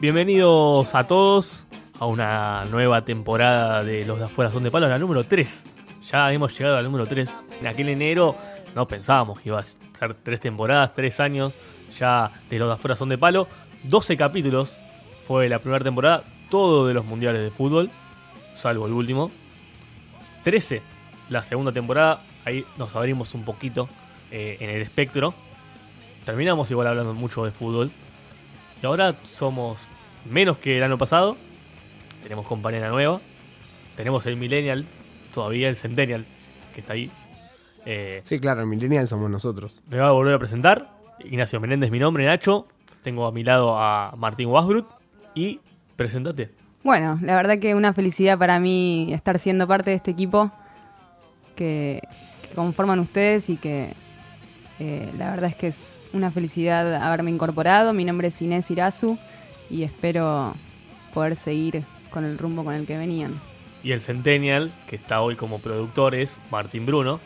Bienvenidos a todos a una nueva temporada de Los de Afuera Son de Palo, la número 3. Ya hemos llegado al número 3. En aquel enero no pensábamos que iba a ser tres temporadas, tres años ya de Los de Afuera Son de Palo. 12 capítulos fue la primera temporada, todo de los mundiales de fútbol, salvo el último. 13 la segunda temporada, ahí nos abrimos un poquito eh, en el espectro. Terminamos igual hablando mucho de fútbol. Y ahora somos menos que el año pasado. Tenemos compañera nueva. Tenemos el Millennial, todavía el Centennial, que está ahí. Eh, sí, claro, el Millennial somos nosotros. Me va a volver a presentar. Ignacio Menéndez, mi nombre, Nacho. Tengo a mi lado a Martín Wasbrut. Y presentate. Bueno, la verdad que una felicidad para mí estar siendo parte de este equipo que, conforman ustedes y que eh, la verdad es que es una felicidad haberme incorporado. Mi nombre es Inés Irazu y espero poder seguir con el rumbo con el que venían. Y el Centennial, que está hoy como productor, es Martín Bruno.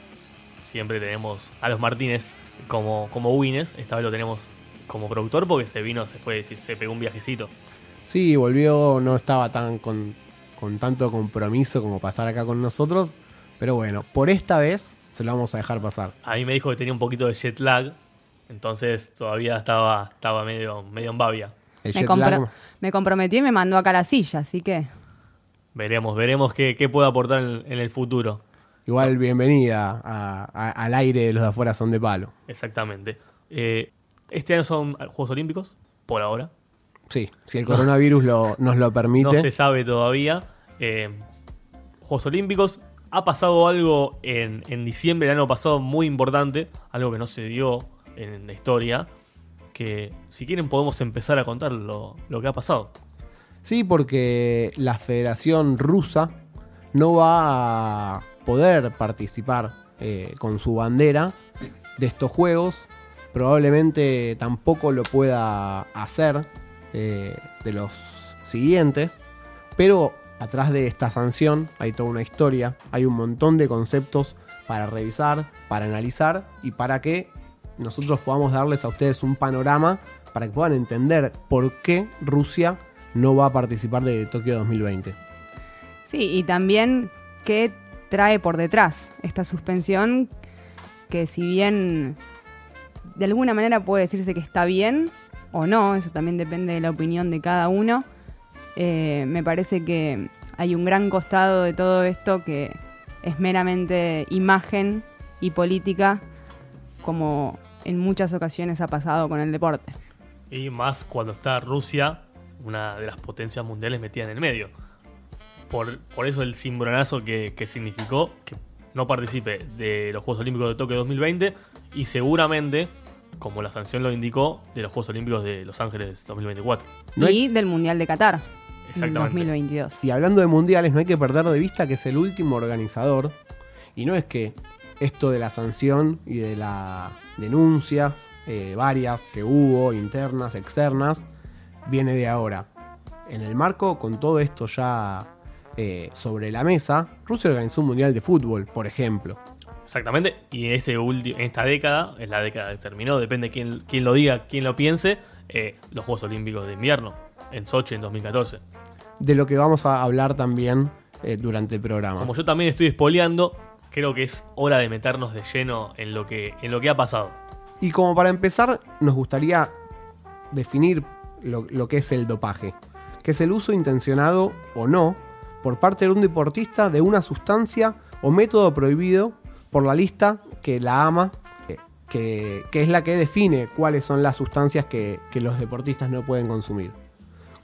Siempre tenemos a los Martínez como, como Wines. Esta vez lo tenemos como productor porque se vino, se fue, se pegó un viajecito. Sí, volvió, no estaba tan con, con tanto compromiso como pasar acá con nosotros. Pero bueno, por esta vez se lo vamos a dejar pasar. A mí me dijo que tenía un poquito de jet lag, entonces todavía estaba, estaba medio, medio en babia. Me, comprometió y me mandó acá a la silla, así que... Veremos, veremos qué, puede aportar en, el futuro. Igual bienvenida al aire de los de afuera son de palo. Exactamente. Eh, este año son Juegos Olímpicos, por ahora. Sí, si el coronavirus nos lo permite. No se sabe todavía. Eh, Juegos Olímpicos, ha pasado algo en, diciembre del año pasado muy importante, algo que no se dio en la historia, que si quieren podemos empezar a contar lo, que ha pasado. Sí, porque la Federación Rusa no va a poder participar eh, con su bandera de estos juegos. Probablemente tampoco lo pueda hacer eh, de los siguientes. Pero atrás de esta sanción hay toda una historia, hay un montón de conceptos para revisar, para analizar y para que nosotros podamos darles a ustedes un panorama para que puedan entender por qué Rusia no va a participar de Tokio 2020. Sí, y también qué trae por detrás esta suspensión que si bien de alguna manera puede decirse que está bien o no, eso también depende de la opinión de cada uno, eh, me parece que hay un gran costado de todo esto que es meramente imagen y política, como en muchas ocasiones ha pasado con el deporte. Y más cuando está Rusia, una de las potencias mundiales metida en el medio. Por, por eso el cimbronazo que, que significó que no participe de los Juegos Olímpicos de Tokio 2020 y seguramente como la sanción lo indicó, de los Juegos Olímpicos de Los Ángeles 2024. Y del Mundial de Qatar. 2022. Y hablando de mundiales, no hay que perder de vista que es el último organizador. Y no es que esto de la sanción y de las denuncias, eh, varias que hubo, internas, externas, viene de ahora. En el marco, con todo esto ya eh, sobre la mesa, Rusia organizó un mundial de fútbol, por ejemplo. Exactamente, y en, este en esta década, es la década que terminó, depende quién, quién lo diga, quién lo piense, eh, los Juegos Olímpicos de Invierno, en Sochi en 2014 de lo que vamos a hablar también eh, durante el programa. Como yo también estoy espoleando, creo que es hora de meternos de lleno en lo que, en lo que ha pasado. Y como para empezar, nos gustaría definir lo, que es el dopaje, que es el uso intencionado o no por parte de un deportista de una sustancia o método prohibido por la lista que la ama, que, que es la que define cuáles son las sustancias que, que los deportistas no pueden consumir.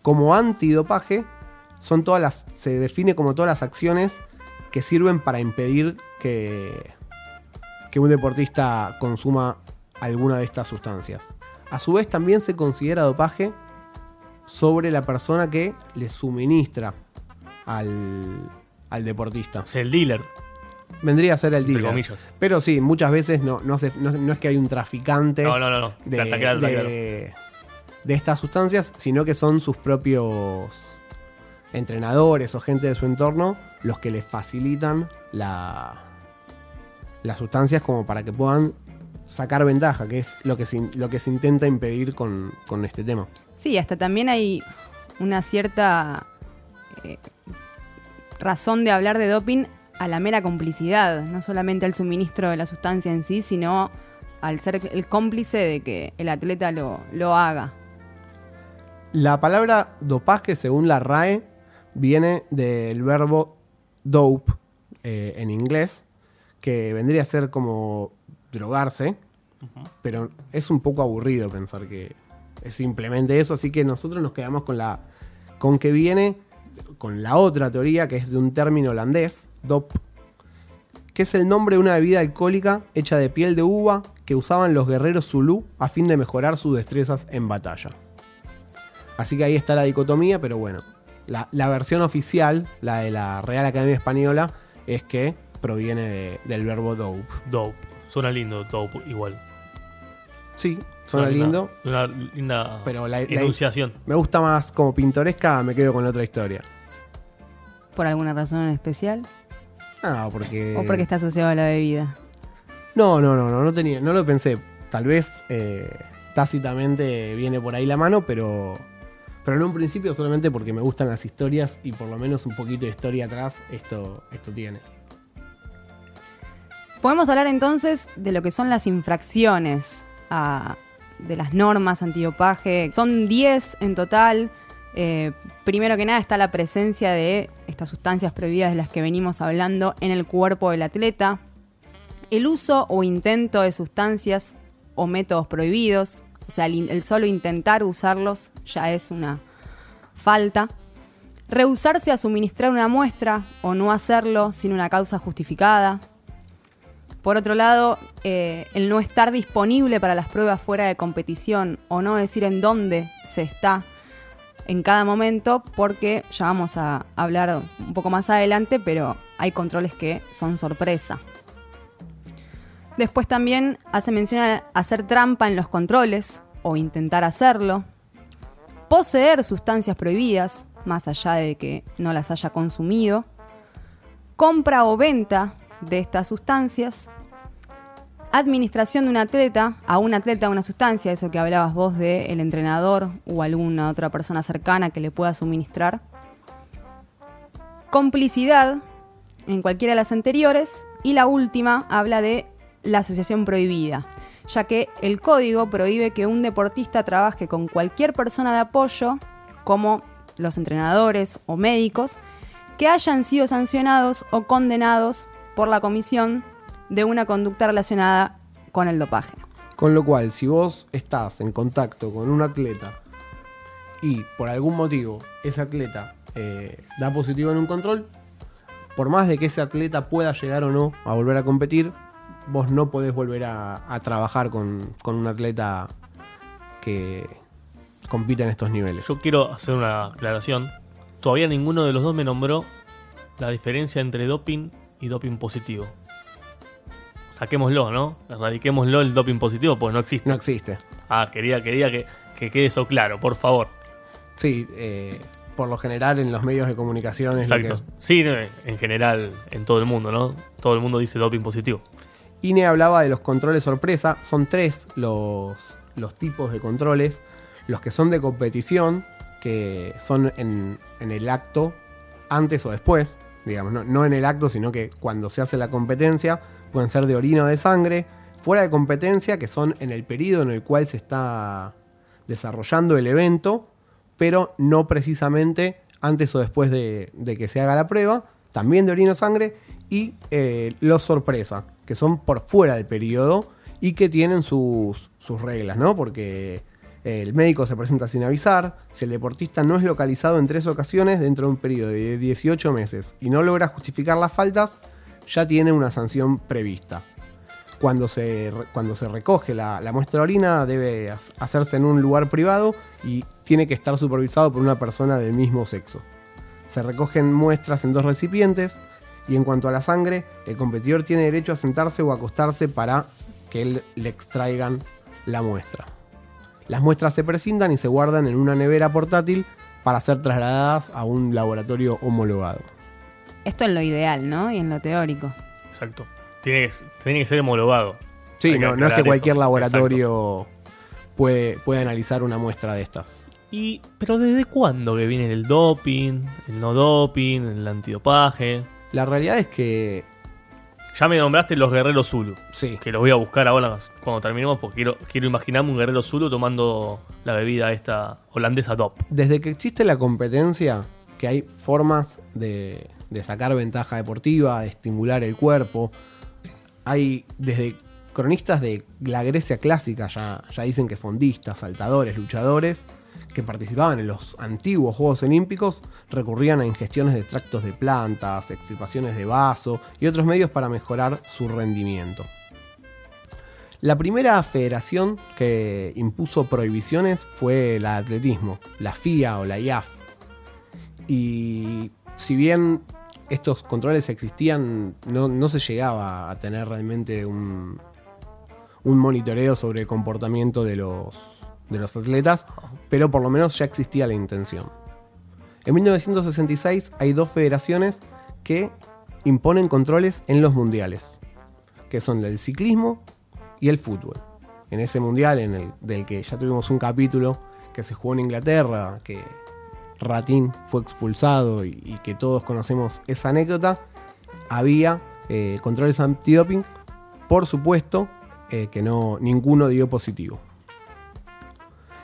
Como antidopaje, son todas las, se define como todas las acciones que sirven para impedir que, que un deportista consuma alguna de estas sustancias. A su vez también se considera dopaje sobre la persona que le suministra al, al deportista. Es el dealer. Vendría a ser el dealer. Pero sí, muchas veces no, no, no, es que hay un traficante de, de estas sustancias, sino que son sus propios entrenadores o gente de su entorno los que les facilitan la, las sustancias como para que puedan sacar ventaja, que es lo que se, lo que se intenta impedir con, con este tema. Sí, hasta también hay una cierta eh, razón de hablar de doping a la mera complicidad, no solamente al suministro de la sustancia en sí, sino al ser el cómplice de que el atleta lo, lo haga. La palabra dopaje, según la RAE, viene del verbo dope eh, en inglés, que vendría a ser como drogarse, pero es un poco aburrido pensar que es simplemente eso, así que nosotros nos quedamos con la con que viene con la otra teoría que es de un término holandés, dop, que es el nombre de una bebida alcohólica hecha de piel de uva que usaban los guerreros Zulu a fin de mejorar sus destrezas en batalla. Así que ahí está la dicotomía, pero bueno, la, la versión oficial, la de la Real Academia Española, es que proviene de- del verbo dope. Dope. Suena lindo, dope, igual. Sí, suena lindo, Una linda pero la, la- enunciación. me gusta más como pintoresca, me quedo con la otra historia. ¿Por alguna razón en especial? Ah, porque... ¿O porque está asociado a la bebida? No, no, no, no, no tenía, no lo pensé. Tal vez eh, tácitamente viene por ahí la mano, pero, pero en un principio solamente porque me gustan las historias y por lo menos un poquito de historia atrás esto, esto tiene. Podemos hablar entonces de lo que son las infracciones a- de las normas antidopaje. Son 10 en total. Eh, primero que nada está la presencia de estas sustancias prohibidas de las que venimos hablando en el cuerpo del atleta. El uso o intento de sustancias o métodos prohibidos. O sea, el, solo intentar usarlos ya es una falta. Rehusarse a suministrar una muestra o no hacerlo sin una causa justificada. Por otro lado, eh, el no estar disponible para las pruebas fuera de competición o no decir en dónde se está en cada momento, porque ya vamos a hablar un poco más adelante, pero hay controles que son sorpresa. Después también hace mención a hacer trampa en los controles o intentar hacerlo. Poseer sustancias prohibidas, más allá de que no las haya consumido. Compra o venta de estas sustancias. Administración de un atleta a un atleta una sustancia, eso que hablabas vos de el entrenador o alguna otra persona cercana que le pueda suministrar. Complicidad en cualquiera de las anteriores. Y la última habla de la asociación prohibida, ya que el código prohíbe que un deportista trabaje con cualquier persona de apoyo, como los entrenadores o médicos, que hayan sido sancionados o condenados por la comisión de una conducta relacionada con el dopaje. Con lo cual, si vos estás en contacto con un atleta y por algún motivo ese atleta eh, da positivo en un control, por más de que ese atleta pueda llegar o no a volver a competir, vos no podés volver a, a trabajar con, con un atleta que compite en estos niveles. Yo quiero hacer una aclaración. Todavía ninguno de los dos me nombró la diferencia entre doping y doping positivo. Saquémoslo, ¿no? Erradiquémoslo el doping positivo, porque no existe. No existe. Ah, quería, quería que, que quede eso claro, por favor. Sí, eh, por lo general en los medios de comunicación es Exacto. que- Sí, en general, en todo el mundo, ¿no? Todo el mundo dice doping positivo. INE hablaba de los controles sorpresa. Son tres los, tipos de controles. Los que son de competición, que son en, el acto, antes o después. Digamos, no, en el acto, sino que cuando se hace la competencia, pueden ser de orina o de sangre. Fuera de competencia, que son en el periodo en el cual se está desarrollando el evento, pero no precisamente antes o después de, de que se haga la prueba. También de orina o sangre. Y eh, los sorpresa, que son por fuera del periodo y que tienen sus, sus reglas, ¿no? Porque el médico se presenta sin avisar, si el deportista no es localizado en tres ocasiones dentro de un periodo de 18 meses y no logra justificar las faltas, ya tiene una sanción prevista. Cuando se, cuando se recoge la, la muestra de orina debe ha- hacerse en un lugar privado y tiene que estar supervisado por una persona del mismo sexo. Se recogen muestras en dos recipientes y en cuanto a la sangre, el competidor tiene derecho a sentarse o acostarse para que él- le extraigan la muestra. Las muestras se prescindan y se guardan en una nevera portátil para ser trasladadas a un laboratorio homologado. Esto en lo ideal, ¿no? Y en lo teórico. Exacto. Tiene que, tiene que ser homologado. Sí, Hay no, no es que cualquier eso. laboratorio puede, puede analizar una muestra de estas. Y, pero ¿desde cuándo que viene el doping, el no doping, el antidopaje? La realidad es que Ya me nombraste los guerreros Zulu, sí, que los voy a buscar ahora cuando terminemos porque quiero, quiero imaginarme un guerrero Zulu tomando la bebida esta holandesa DOP. desde que existe la competencia, que hay formas de, de sacar ventaja deportiva, de estimular el cuerpo, hay desde cronistas de la Grecia clásica, ya, ya dicen que fondistas, saltadores, luchadores, que participaban en los antiguos Juegos Olímpicos, recurrían a ingestiones de extractos de plantas, extirpaciones de vaso y otros medios para mejorar su rendimiento. La primera federación que impuso prohibiciones fue la de atletismo, la FIA o la IAF. Y si bien estos controles existían, no, no se llegaba a tener realmente un, un monitoreo sobre el comportamiento de los, de los atletas, pero por lo menos ya existía la intención. En 1966 hay dos federaciones que imponen controles en los mundiales, que son el ciclismo y el fútbol. En ese mundial, en el, del que ya tuvimos un capítulo que se jugó en Inglaterra, que Ratín fue expulsado y, que todos conocemos esa anécdota, había eh, controles antidoping, por supuesto eh, que no, ninguno dio positivo.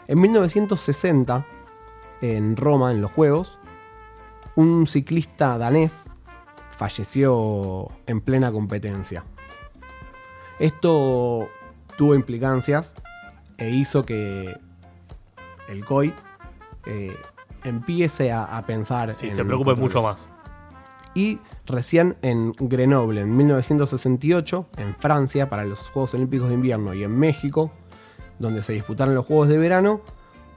En 1960, en Roma, en los Juegos, un ciclista danés falleció en plena competencia. Esto tuvo implicancias e hizo que el COI eh, empiece a, a pensar Sí, en se preocupe mucho más. Y recién en Grenoble, en 1968, en Francia, para los Juegos Olímpicos de Invierno, y en México, donde se disputaron los Juegos de Verano,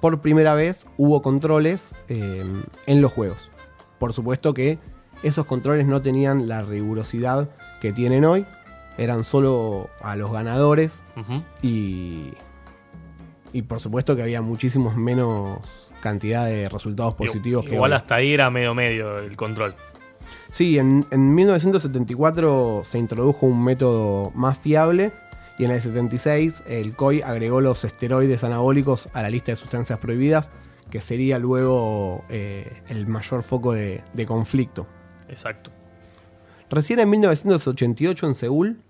por primera vez hubo controles eh, en los Juegos. Por supuesto que esos controles no tenían la rigurosidad que tienen hoy, eran solo a los ganadores y, y por supuesto que había muchísimos menos cantidad de resultados positivos que Igual hoy. hasta ahí era medio medio el control. Sí, en, en 1974 se introdujo un método más fiable y en el 76 el COI agregó los esteroides anabólicos a la lista de sustancias prohibidas, que sería luego eh, el mayor foco de, de conflicto. Exacto. Recién en 1988 en Seúl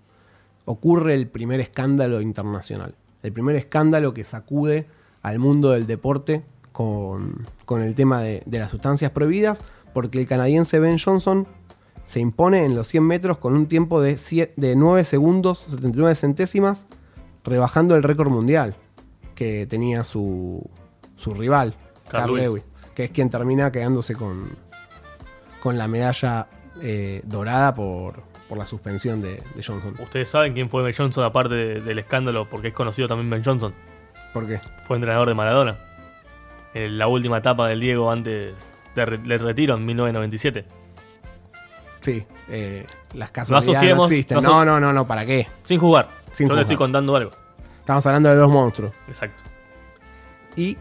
ocurre el primer escándalo internacional. El primer escándalo que sacude al mundo del deporte con, con el tema de, de las sustancias prohibidas, porque el canadiense Ben Johnson se impone en los 100 metros con un tiempo de, sie- de 9 segundos 79 centésimas, rebajando el récord mundial que tenía su, su rival, Carl Lewis. Que es quien termina quedándose con, con la medalla eh, dorada por, por la suspensión de, de Johnson. Ustedes saben quién fue Ben Johnson aparte de- del escándalo, porque es conocido también Ben Johnson. ¿Por qué? Fue entrenador de Maradona. En la última etapa del Diego antes de del retiro en 1997. Sí, eh, las casualidades no, existen. no No, no, no, ¿para qué? Sin jugar. Sin Yo jugar. le estoy contando algo. Estamos hablando de dos monstruos. Exacto. Y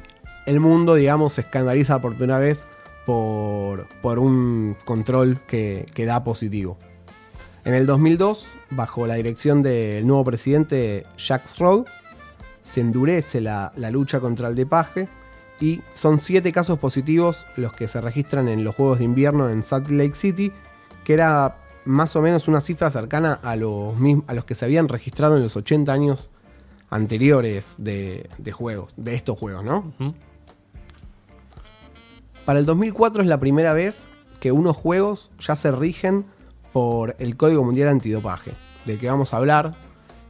el mundo, digamos, se escandaliza por primera vez por, por un control que, que da positivo. En el 2002, bajo la dirección del nuevo presidente Jacques Rowe, se endurece la, la lucha contra el dopaje y son siete casos positivos los que se registran en los Juegos de Invierno en Salt Lake City, que era más o menos una cifra cercana a los, a los que se habían registrado en los 80 años anteriores de, de juegos, de estos juegos, ¿no? Para el 2004 es la primera vez que unos juegos ya se rigen por el Código Mundial Antidopaje, del que vamos a hablar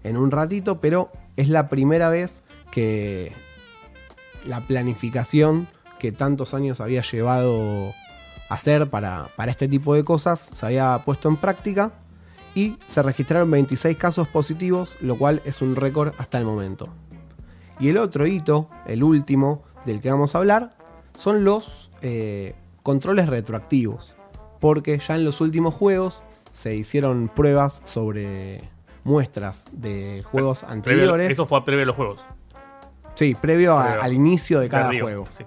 en un ratito, pero es la primera vez que la planificación que tantos años había llevado hacer para, para este tipo de cosas se había puesto en práctica y se registraron 26 casos positivos, lo cual es un récord hasta el momento. Y el otro hito, el último del que vamos a hablar, son los eh, controles retroactivos. Porque ya en los últimos juegos se hicieron pruebas sobre muestras de juegos anteriores. Eso fue previo a los juegos. Sí, previo, a- al inicio de cada juego. sí.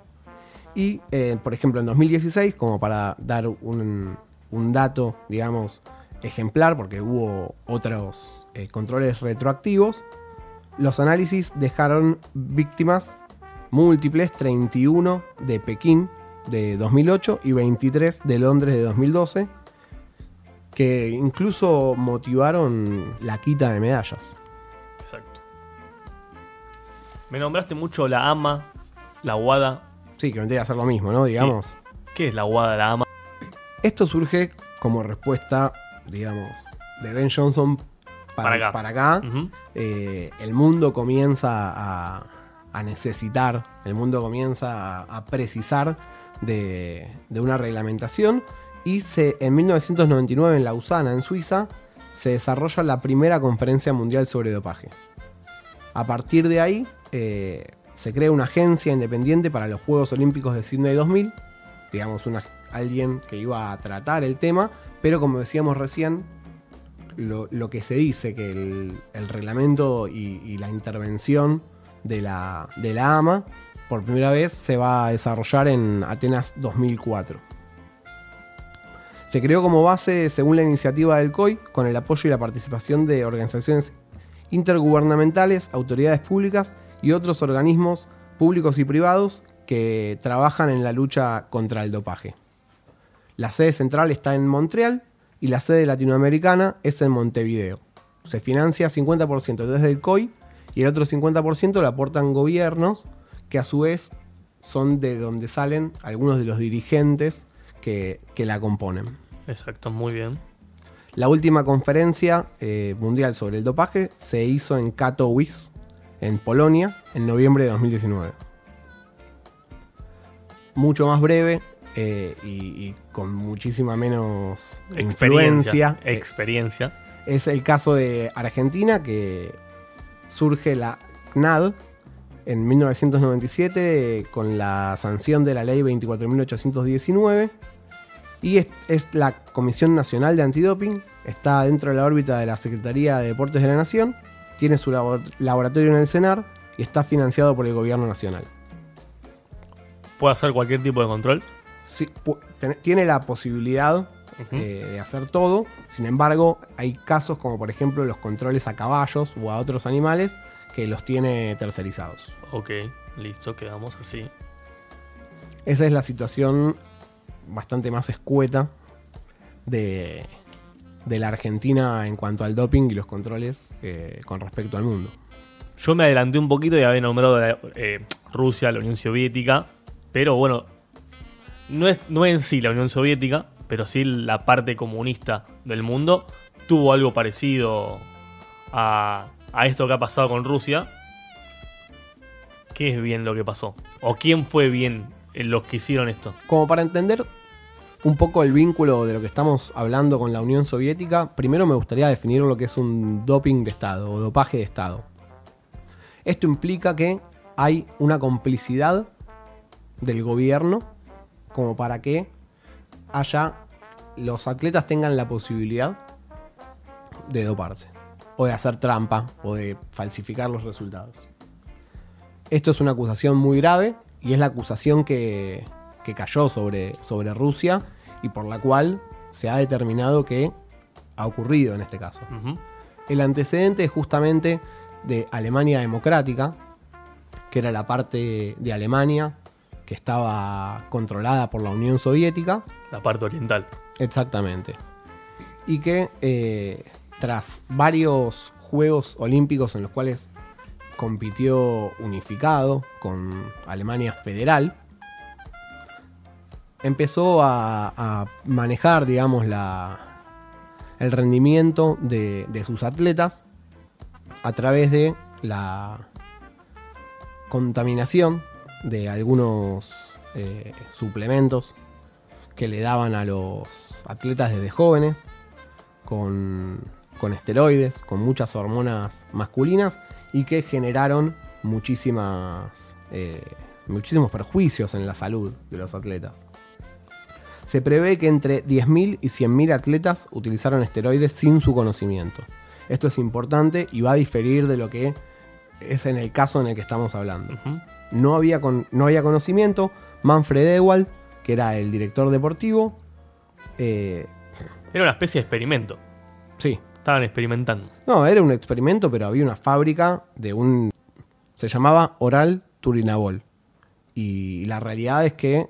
Y, eh, por ejemplo, en 2016, como para dar un, un dato, digamos, ejemplar, porque hubo otros eh, controles retroactivos, los análisis dejaron víctimas múltiples, 31 de Pekín de 2008 y 23 de Londres de 2012, que incluso motivaron la quita de medallas. Exacto. Me nombraste mucho la AMA, la WADA. Sí, que vendría a ser lo mismo, ¿no? Digamos. ¿Qué es la WADA, la AMA? Esto surge como respuesta, digamos, de Ben Johnson para, Para acá. para acá. Ujú. Eh, el mundo comienza a, a necesitar, el mundo comienza a, a precisar de, de una reglamentación y se, en 1999 en Lausana, en Suiza, se desarrolla la primera conferencia mundial sobre dopaje. A partir de ahí eh, se crea una agencia independiente para los Juegos Olímpicos de Sydney 2000, digamos una, alguien que iba a tratar el tema, pero como decíamos recién, lo, lo que se dice que el, reglamento y, y la intervención de la, de la AMA por primera vez se va a desarrollar en Atenas 2004. Se creó como base según la iniciativa del COI con el apoyo y la participación de organizaciones intergubernamentales, autoridades públicas y otros organismos públicos y privados que trabajan en la lucha contra el dopaje. La sede central está en Montreal y la sede latinoamericana es en Montevideo. Se financia 50% desde el COI y el otro 50% lo aportan gobiernos que a su vez son de donde salen algunos de los dirigentes que, que la componen. Exacto, muy bien. La última conferencia eh, mundial sobre el dopaje se hizo en Katowice, en Polonia, en noviembre de 2019. Mucho más breve eh, y, y con muchísima menos Experiencia. influencia. eh, Experiencia. es el caso de Argentina, que surge la CNAD en 1997 eh, con la sanción de la ley 24.819 y es, es la Comisión Nacional de Antidoping, está dentro de la órbita de la Secretaría de Deportes de la Nación, tiene su labor- laboratorio en el CENAR y está financiado por el Gobierno Nacional. Puede hacer cualquier tipo de control. Sí, tiene la posibilidad eh, de hacer todo. Sin embargo, hay casos como por ejemplo los controles a caballos o a otros animales que los tiene tercerizados. Ok, listo, quedamos así. Esa es la situación bastante más escueta de, de la Argentina en cuanto al doping y los controles eh, con respecto al mundo. Yo me adelanté un poquito y había nombrado eh, Rusia, la Unión Soviética, pero bueno, no es, no en sí la Unión Soviética, pero sí la parte comunista del mundo tuvo algo parecido a, a esto que ha pasado con Rusia. ¿Qué es bien lo que pasó? ¿O quién fue bien en los que hicieron esto? Como para entender un poco el vínculo de lo que estamos hablando con la Unión Soviética, primero me gustaría definir lo que es un doping de Estado o dopaje de Estado. Esto implica que hay una complicidad del gobierno como para que haya los atletas tengan la posibilidad de doparse o de hacer trampa o de falsificar los resultados. Esto es una acusación muy grave y es la acusación que, que cayó sobre, sobre Rusia y por la cual se ha determinado que ha ocurrido en este caso. El antecedente es justamente de Alemania Democrática, que era la parte de Alemania que estaba controlada por la Unión Soviética, La parte oriental. exactamente, y que eh, tras varios Juegos Olímpicos en los cuales compitió unificado con Alemania Federal, empezó a, manejar, digamos, el rendimiento de, de sus atletas a través de la contaminación de algunos eh, suplementos que le daban a los atletas desde jóvenes con, con esteroides, con muchas hormonas masculinas y que generaron muchísimas, eh, muchísimos perjuicios en la salud de los atletas. Se prevé que entre 10.000 y 100.000 atletas utilizaron esteroides sin su conocimiento. Esto es importante y va a diferir de lo que es en el caso en el que estamos hablando. No había, con- no había conocimiento. Manfred Ewald, que era el director deportivo, eh, Era una especie de experimento. sí, Estaban experimentando. no, era un experimento, pero había una fábrica de un... Se llamaba Oral Turinabol. Y la realidad es que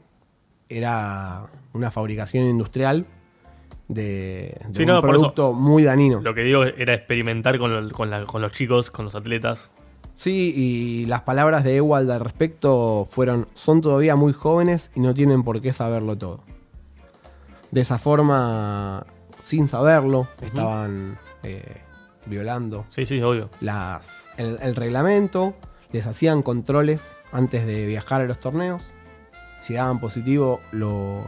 era una fabricación industrial de, de Sí, un no, producto muy dañino. Lo que digo era experimentar con, el- con la- con los chicos, con los atletas. Sí, y las palabras de Ewald al respecto fueron, son todavía muy jóvenes y no tienen por qué saberlo todo. De esa forma, sin saberlo, estaban eh, violando Sí, sí, obvio. las, el, el reglamento, les hacían controles antes de viajar a los torneos. Si daban positivo, los,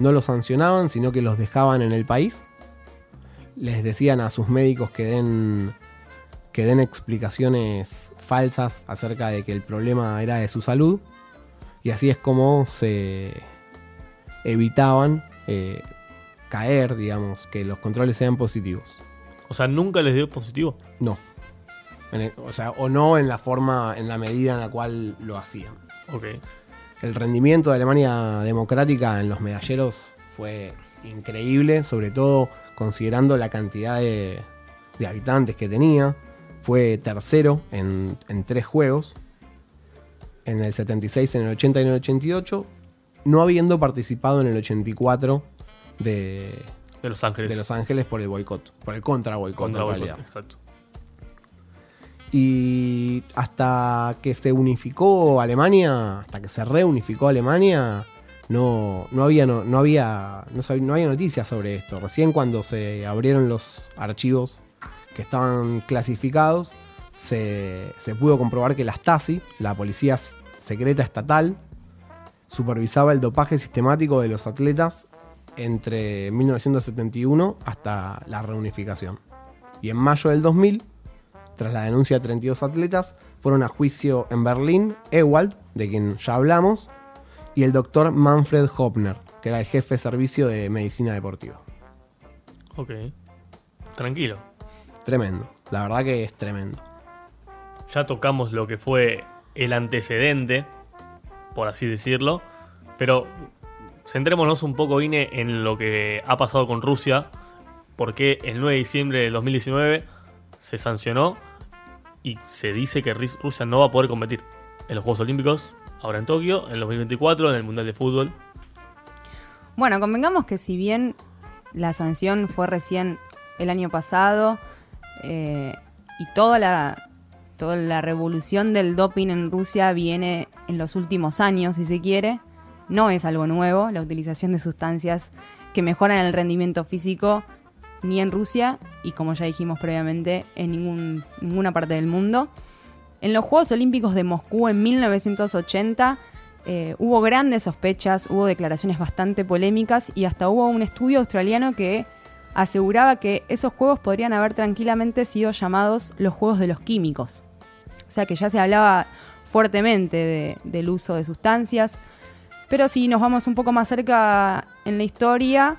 no los sancionaban, sino que los dejaban en el país. Les decían a sus médicos que den, que den explicaciones falsas acerca de que el problema era de su salud. Y así es como se evitaban eh, caer, digamos, que los controles sean positivos. O sea, nunca les dio positivo. No. El- o sea, o no en la forma, en la medida en la cual lo hacían. Ok. El rendimiento de Alemania democrática en los medalleros fue increíble, sobre todo considerando la cantidad de, de habitantes que tenía. Fue tercero en, en tres juegos. En el 76, en el 80 y en el 88. No habiendo participado en el 84 de, De Los Ángeles. de Los Ángeles por el boicot. Por el contra boicot en realidad. Exacto. Y hasta que se unificó Alemania, hasta que se reunificó Alemania, no, no había, no, había, no, noticias sobre esto. Recién cuando se abrieron los archivos que estaban clasificados, se, se pudo comprobar que la Stasi, la policía secreta estatal, supervisaba el dopaje sistemático de los atletas entre 1971 hasta la reunificación. Y en mayo del 2000 tras la denuncia de 32 atletas, fueron a juicio en Berlín Ewald, de quien ya hablamos, y el doctor Manfred Hopner, que era el jefe de servicio de medicina deportiva. Ok. Tranquilo. Tremendo, la verdad que es tremendo. Ya tocamos lo que fue el antecedente, por así decirlo. Pero centrémonos un poco, Ine, en lo que ha pasado con Rusia. Porque el 9 de diciembre del 2019 se sancionó y se dice que Rusia no va a poder competir en los Juegos Olímpicos, ahora en Tokio, en el 2024, en el Mundial de Fútbol. Bueno, convengamos que si bien la sanción fue recién el año pasado eh, y toda la, toda la revolución del doping en Rusia viene en los últimos años, si se quiere, no es algo nuevo la utilización de sustancias que mejoran el rendimiento físico ni en Rusia y como ya dijimos previamente en ningún- ninguna parte del mundo. En los Juegos Olímpicos de Moscú en 1980 eh, hubo grandes sospechas, hubo declaraciones bastante polémicas y hasta hubo un estudio australiano que aseguraba que esos juegos podrían haber tranquilamente sido llamados los Juegos de los Químicos. O sea que ya se hablaba fuertemente de- del uso de sustancias. Pero si nos vamos un poco más cerca en la historia,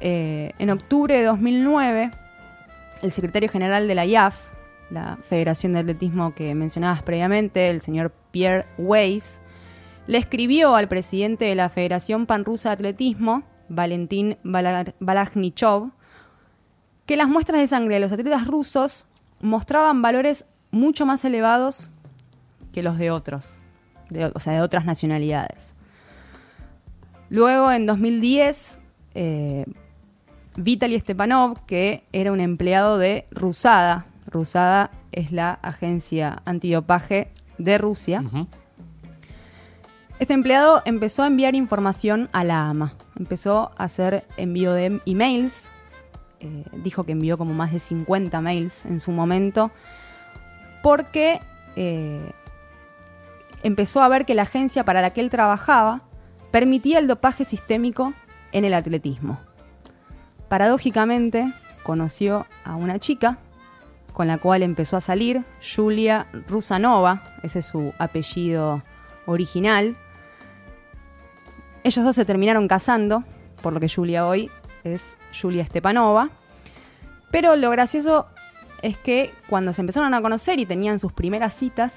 eh, en octubre de 2009, el secretario general de la IAF, la Federación de Atletismo que mencionabas previamente, el señor Pierre Weiss, le escribió al presidente de la Federación Panrusa de Atletismo, Valentín Bala- Balagnichov, que las muestras de sangre de los atletas rusos mostraban valores mucho más elevados que los de otros, o sea, de otras nacionalidades. Luego, en 2010, eh, Vitaly Stepanov, que era un empleado de Rusada, Rusada es la agencia antidopaje de Rusia, este empleado empezó a enviar información a la AMA. Empezó a hacer envío de emails. eh, dijo que envió como más de 50 mails en su momento. Porque eh, empezó a ver que la agencia para la que él trabajaba permitía el dopaje sistémico en el atletismo. Paradójicamente, conoció a una chica con la cual empezó a salir, Julia Rusanova, ese es su apellido original. Ellos dos se terminaron casando, por lo que Julia hoy es Julia Stepanova. Pero lo gracioso es que cuando se empezaron a conocer y tenían sus primeras citas,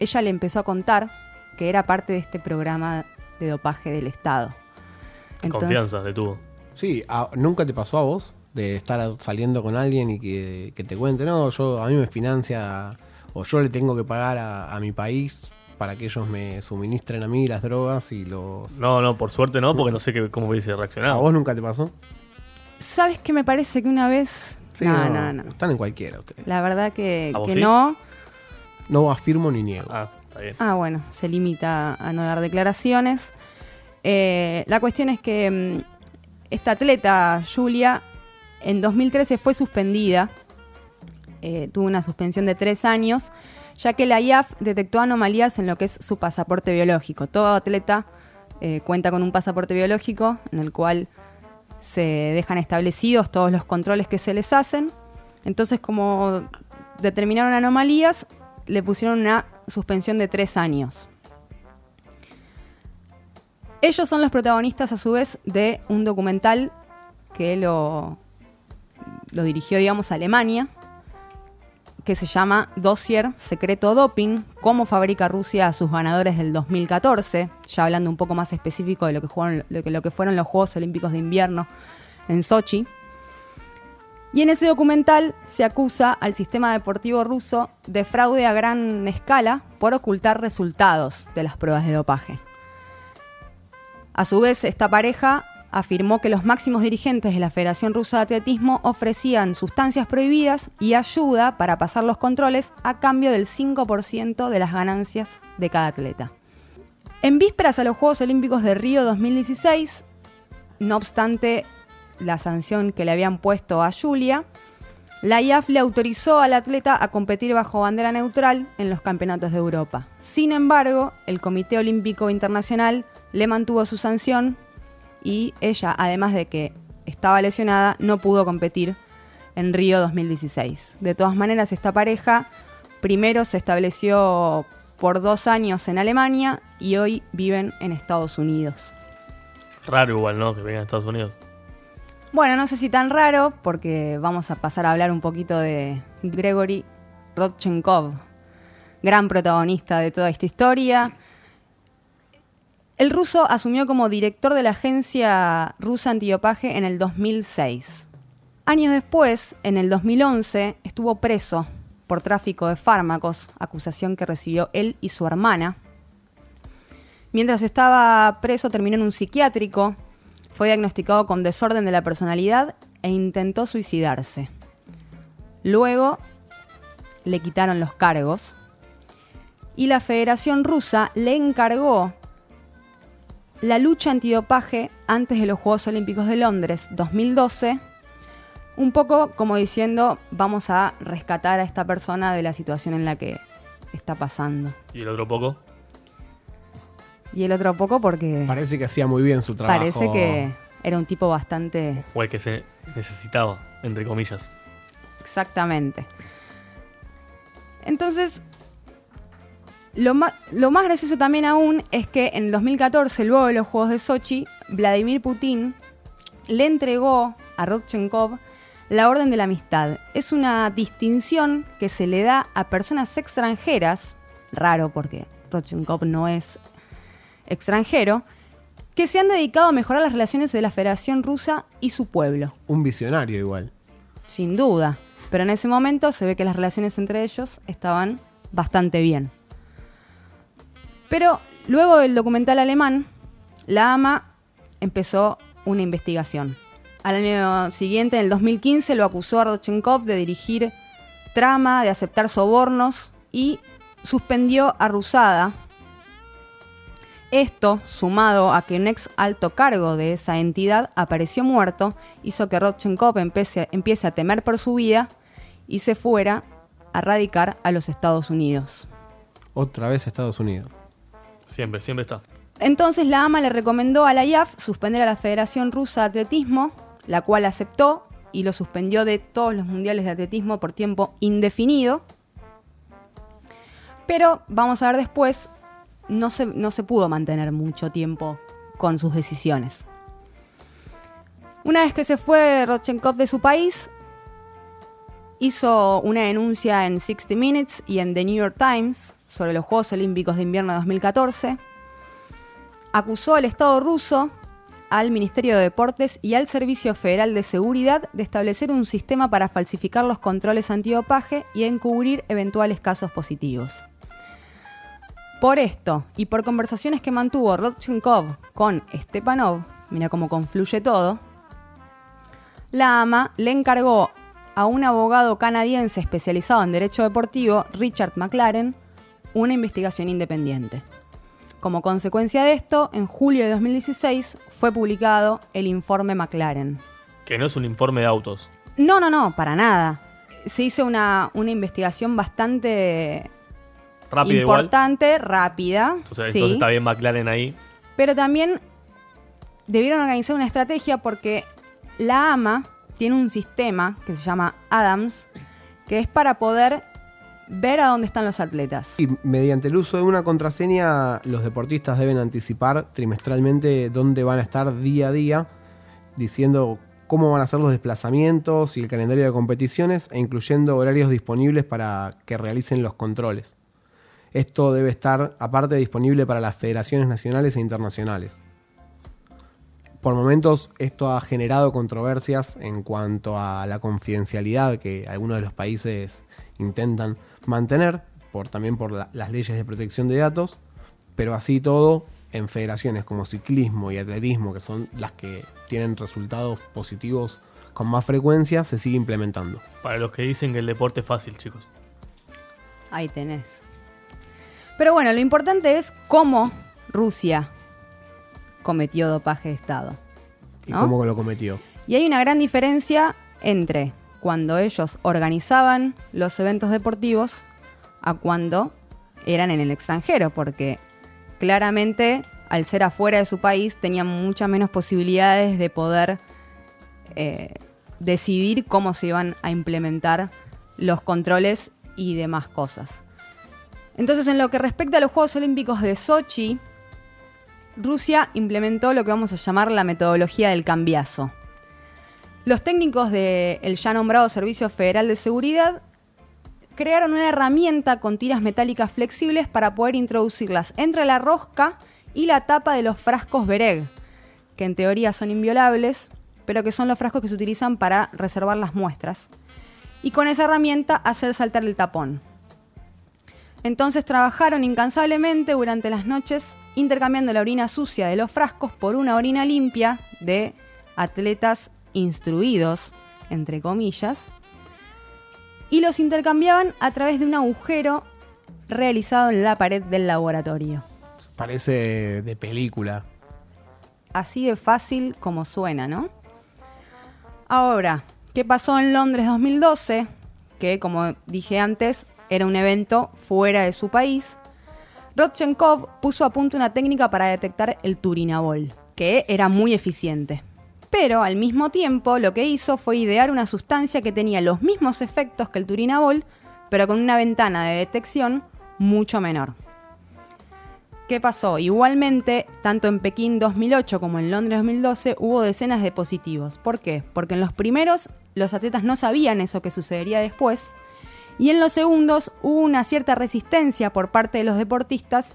ella le empezó a contar que era parte de este programa de dopaje del Estado. Confianza le tuvo. Sí, a- ¿nunca te pasó a vos de estar saliendo con alguien y que, que te cuente, no, yo a mí me financia o yo le tengo que pagar a, a mi país para que ellos me suministren a mí las drogas y los... No, no, por suerte no, porque no sé qué- cómo hubiese ¿A reaccionado. vos nunca te pasó? ¿Sabes qué me parece que una vez... Sí, no, no, no. Están en cualquiera ustedes. La verdad que, ¿A vos que sí? no. No afirmo ni niego. Ah, está bien. Ah, bueno, se limita a no dar declaraciones. Eh, la cuestión es que mm, esta atleta, Julia, en 2013 fue suspendida. Eh, tuvo una suspensión de tres años, ya que la IAF detectó anomalías en lo que es su pasaporte biológico. Todo atleta eh, cuenta con un pasaporte biológico en el cual se dejan establecidos todos los controles que se les hacen. Entonces, como determinaron anomalías, le pusieron una suspensión de tres años. Ellos son los protagonistas, a su vez, de un documental que lo, dirigió, digamos, a Alemania, que se llama Dossier Secreto Doping, cómo fabrica Rusia a sus ganadores del 2014, ya hablando un poco más específico de lo que, que, lo que fueron los Juegos Olímpicos de Invierno en Sochi. Y en ese documental se acusa al sistema deportivo ruso de fraude a gran escala por ocultar resultados de las pruebas de dopaje. A su vez, esta pareja afirmó que los máximos dirigentes de la Federación Rusa de Atletismo ofrecían sustancias prohibidas y ayuda para pasar los controles a cambio del 5% de las ganancias de cada atleta. En vísperas a los Juegos Olímpicos de Río 2016, no obstante la sanción que le habían puesto a Julia, la IAF le autorizó al atleta a competir bajo bandera neutral en los campeonatos de Europa. Sin embargo, el Comité Olímpico Internacional le mantuvo su sanción y ella, además de que estaba lesionada, no pudo competir en Río 2016. De todas maneras, esta pareja primero se estableció por dos años en Alemania y hoy viven en Estados Unidos. Raro igual, ¿no? Que vengan a Estados Unidos. Bueno, no sé si tan raro, porque vamos a pasar a hablar un poquito de Gregory Rodchenkov, gran protagonista de toda esta historia. El ruso asumió como director de la agencia rusa antidopaje en el 2006. Años después, en el 2011, estuvo preso por tráfico de fármacos, acusación que recibió él y su hermana. Mientras estaba preso, terminó en un psiquiátrico, fue diagnosticado con desorden de la personalidad e intentó suicidarse. Luego le quitaron los cargos y la Federación Rusa le encargó la lucha antidopaje antes de los Juegos Olímpicos de Londres 2012, un poco como diciendo vamos a rescatar a esta persona de la situación en la que está pasando. Y el otro poco. Y el otro poco porque Parece que hacía muy bien su trabajo. parece que era un tipo bastante O el que se necesitaba, entre comillas. Exactamente. Entonces, lo más, lo más gracioso también aún es que en el 2014, luego de los Juegos de Sochi, Vladimir Putin le entregó a Rodchenkov la Orden de la Amistad. Es una distinción que se le da a personas extranjeras, raro porque Rodchenkov no es extranjero, que se han dedicado a mejorar las relaciones de la Federación Rusa y su pueblo. Un visionario igual. Sin duda. Pero en ese momento se ve que las relaciones entre ellos estaban bastante bien. Pero luego del documental alemán, la AMA empezó una investigación. Al año siguiente, en el 2015, lo acusó a Rodchenkov de dirigir trama, de aceptar sobornos y suspendió a Rusada. Esto, sumado a que un ex alto cargo de esa entidad apareció muerto, hizo que Rodchenkov empiece, empiece a temer por su vida y se fuera a radicar a los Estados Unidos. Otra vez Estados Unidos. Siempre, siempre está. Entonces la AMA le recomendó a la IAF suspender a la Federación Rusa de Atletismo, la cual aceptó y lo suspendió de todos los mundiales de atletismo por tiempo indefinido. Pero vamos a ver después, no se, no se pudo mantener mucho tiempo con sus decisiones. Una vez que se fue Rodchenkov de su país, hizo una denuncia en 60 Minutes y en The New York Times sobre los Juegos Olímpicos de Invierno de 2014. Acusó al Estado ruso, al Ministerio de Deportes y al Servicio Federal de Seguridad de establecer un sistema para falsificar los controles antidopaje y encubrir eventuales casos positivos. Por esto y por conversaciones que mantuvo Rodchenkov con Stepanov, mira cómo confluye todo, la AMA le encargó a un abogado canadiense especializado en derecho deportivo, Richard McLaren, una investigación independiente. Como consecuencia de esto, en julio de 2016 fue publicado el informe McLaren. Que no es un informe de autos. No, no, no, para nada. Se hizo una, una investigación bastante Rápido igual. importante, rápida. Entonces, sí. entonces está bien McLaren ahí. Pero también debieron organizar una estrategia porque la AMA tiene un sistema que se llama Adams, que es para poder ver a dónde están los atletas. Y mediante el uso de una contraseña, los deportistas deben anticipar trimestralmente dónde van a estar día a día, diciendo cómo van a ser los desplazamientos y el calendario de competiciones, e incluyendo horarios disponibles para que realicen los controles. Esto debe estar aparte disponible para las federaciones nacionales e internacionales. Por momentos esto ha generado controversias en cuanto a la confidencialidad que algunos de los países intentan mantener, por, también por la- las leyes de protección de datos, pero así todo en federaciones como ciclismo y atletismo, que son las que tienen resultados positivos con más frecuencia, se sigue implementando. Para los que dicen que el deporte es fácil, chicos. Ahí tenés. Pero bueno, lo importante es cómo Rusia cometió dopaje de Estado. ¿Y cómo lo cometió? Y hay una gran diferencia entre cuando ellos organizaban los eventos deportivos a cuando eran en el extranjero, porque claramente al ser afuera de su país tenían muchas menos posibilidades de poder eh, decidir cómo se iban a implementar los controles y demás cosas. Entonces, en lo que respecta a los Juegos Olímpicos de Sochi, Rusia implementó lo que vamos a llamar la metodología del cambiazo. Los técnicos del ya nombrado Servicio Federal de Seguridad crearon una herramienta con tiras metálicas flexibles para poder introducirlas entre la rosca y la tapa de los frascos Bereg, que en teoría son inviolables, pero que son los frascos que se utilizan para reservar las muestras. Y con esa herramienta hacer saltar el tapón. Entonces trabajaron incansablemente durante las noches intercambiando la orina sucia de los frascos por una orina limpia de atletas instruidos, entre comillas, y los intercambiaban a través de un agujero realizado en la pared del laboratorio. Parece de película. Así de fácil como suena, ¿no? Ahora, ¿qué pasó en Londres 2012? Que, como dije antes, era un evento fuera de su país. Rodchenkov puso a punto una técnica para detectar el turinabol, que era muy eficiente. Pero al mismo tiempo lo que hizo fue idear una sustancia que tenía los mismos efectos que el turinabol, pero con una ventana de detección mucho menor. ¿Qué pasó? Igualmente, tanto en Pekín 2008 como en Londres 2012 hubo decenas de positivos. ¿Por qué? Porque en los primeros los atletas no sabían eso que sucedería después y en los segundos hubo una cierta resistencia por parte de los deportistas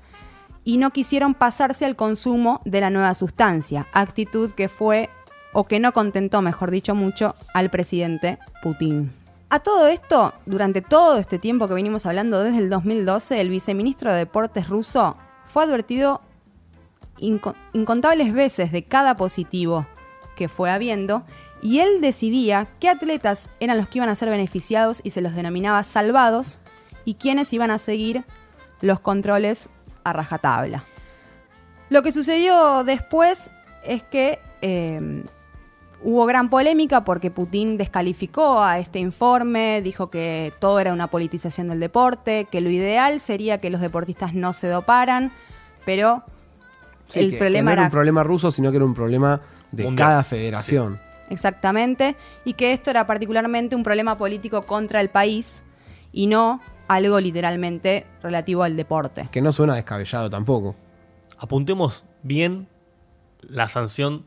y no quisieron pasarse al consumo de la nueva sustancia, actitud que fue o que no contentó, mejor dicho, mucho al presidente Putin. A todo esto, durante todo este tiempo que venimos hablando desde el 2012, el viceministro de Deportes ruso fue advertido inco- incontables veces de cada positivo que fue habiendo y él decidía qué atletas eran los que iban a ser beneficiados y se los denominaba salvados y quiénes iban a seguir los controles a rajatabla. Lo que sucedió después es que eh, hubo gran polémica porque Putin descalificó a este informe, dijo que todo era una politización del deporte, que lo ideal sería que los deportistas no se doparan, pero Sí, el que- que problema no era era un problema ruso, sino que era un problema de Mundial. cada federación. Exactamente, y que esto era particularmente un problema político contra el país y no algo literalmente relativo al deporte. Que no suena descabellado tampoco. Apuntemos bien la sanción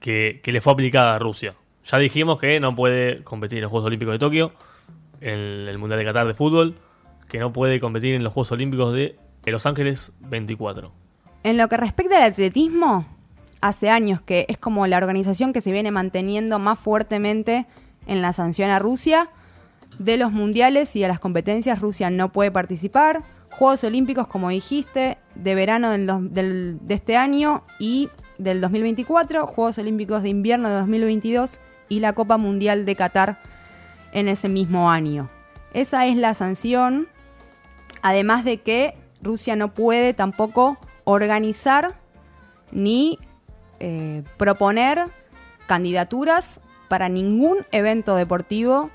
que, le fue aplicada a Rusia. Ya dijimos que no puede competir en los Juegos Olímpicos de Tokio, en el Mundial de Qatar de fútbol, que no puede competir en los Juegos Olímpicos de Los Ángeles 24. En lo que respecta al atletismo, hace años que es como la organización que se viene manteniendo más fuertemente en la sanción a Rusia. De los mundiales y a las competencias Rusia no puede participar. Juegos Olímpicos, como dijiste, de verano del- de este año y del 2024, Juegos Olímpicos de invierno de 2022 y la Copa Mundial de Qatar en ese mismo año. Esa es la sanción, además de que Rusia no puede tampoco organizar ni eh, proponer candidaturas para ningún evento deportivo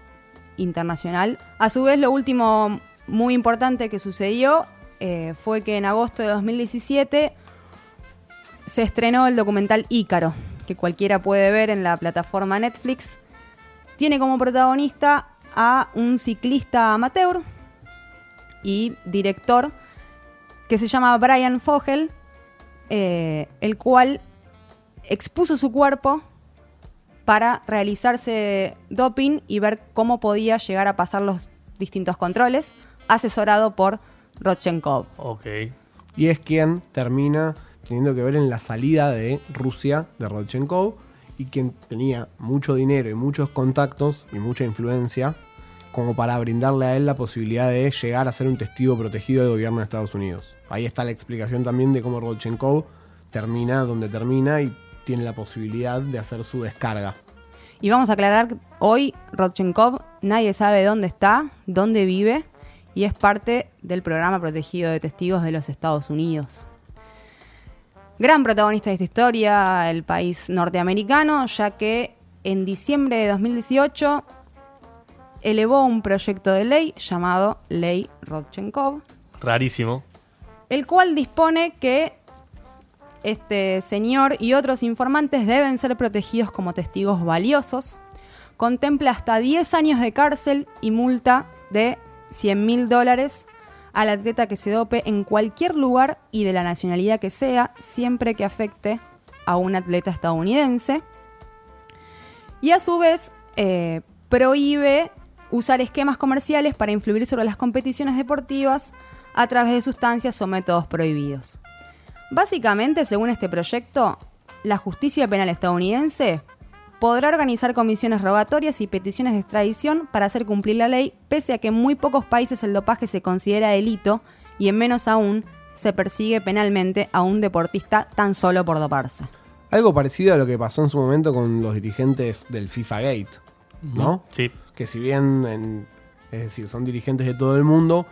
internacional. A su vez, lo último muy importante que sucedió eh, fue que en agosto de 2017 se estrenó el documental Ícaro, que cualquiera puede ver en la plataforma Netflix. Tiene como protagonista a un ciclista amateur y director que se llama Brian Fogel, eh, el cual expuso su cuerpo para realizarse doping y ver cómo podía llegar a pasar los distintos controles, asesorado por Rodchenkov. Ok. Y es quien termina teniendo que ver en la salida de Rusia de Rodchenkov y quien tenía mucho dinero y muchos contactos y mucha influencia como para brindarle a él la posibilidad de llegar a ser un testigo protegido del gobierno de Estados Unidos. Ahí está la explicación también de cómo Rodchenkov termina donde termina y tiene la posibilidad de hacer su descarga. Y vamos a aclarar, hoy Rodchenkov nadie sabe dónde está, dónde vive, y es parte del programa protegido de testigos de los Estados Unidos. Gran protagonista de esta historia, el país norteamericano, ya que en diciembre de 2018 elevó un proyecto de ley llamado Ley Rodchenkov, Rarísimo. el cual dispone que este señor y otros informantes deben ser protegidos como testigos valiosos. Contempla hasta 10 años de cárcel y multa de 100 mil dólares al atleta que se dope en cualquier lugar y de la nacionalidad que sea, siempre que afecte a un atleta estadounidense. Y a su vez eh, prohíbe usar esquemas comerciales para influir sobre las competiciones deportivas a través de sustancias o métodos prohibidos. Básicamente, según este proyecto, la justicia penal estadounidense podrá organizar comisiones rogatorias y peticiones de extradición para hacer cumplir la ley, pese a que en muy pocos países el dopaje se considera delito y en menos aún se persigue penalmente a un deportista tan solo por doparse. Algo parecido a lo que pasó en su momento con los dirigentes del FIFA Gate, ¿no? Sí. que si bien en- es decir, son dirigentes de todo el mundo,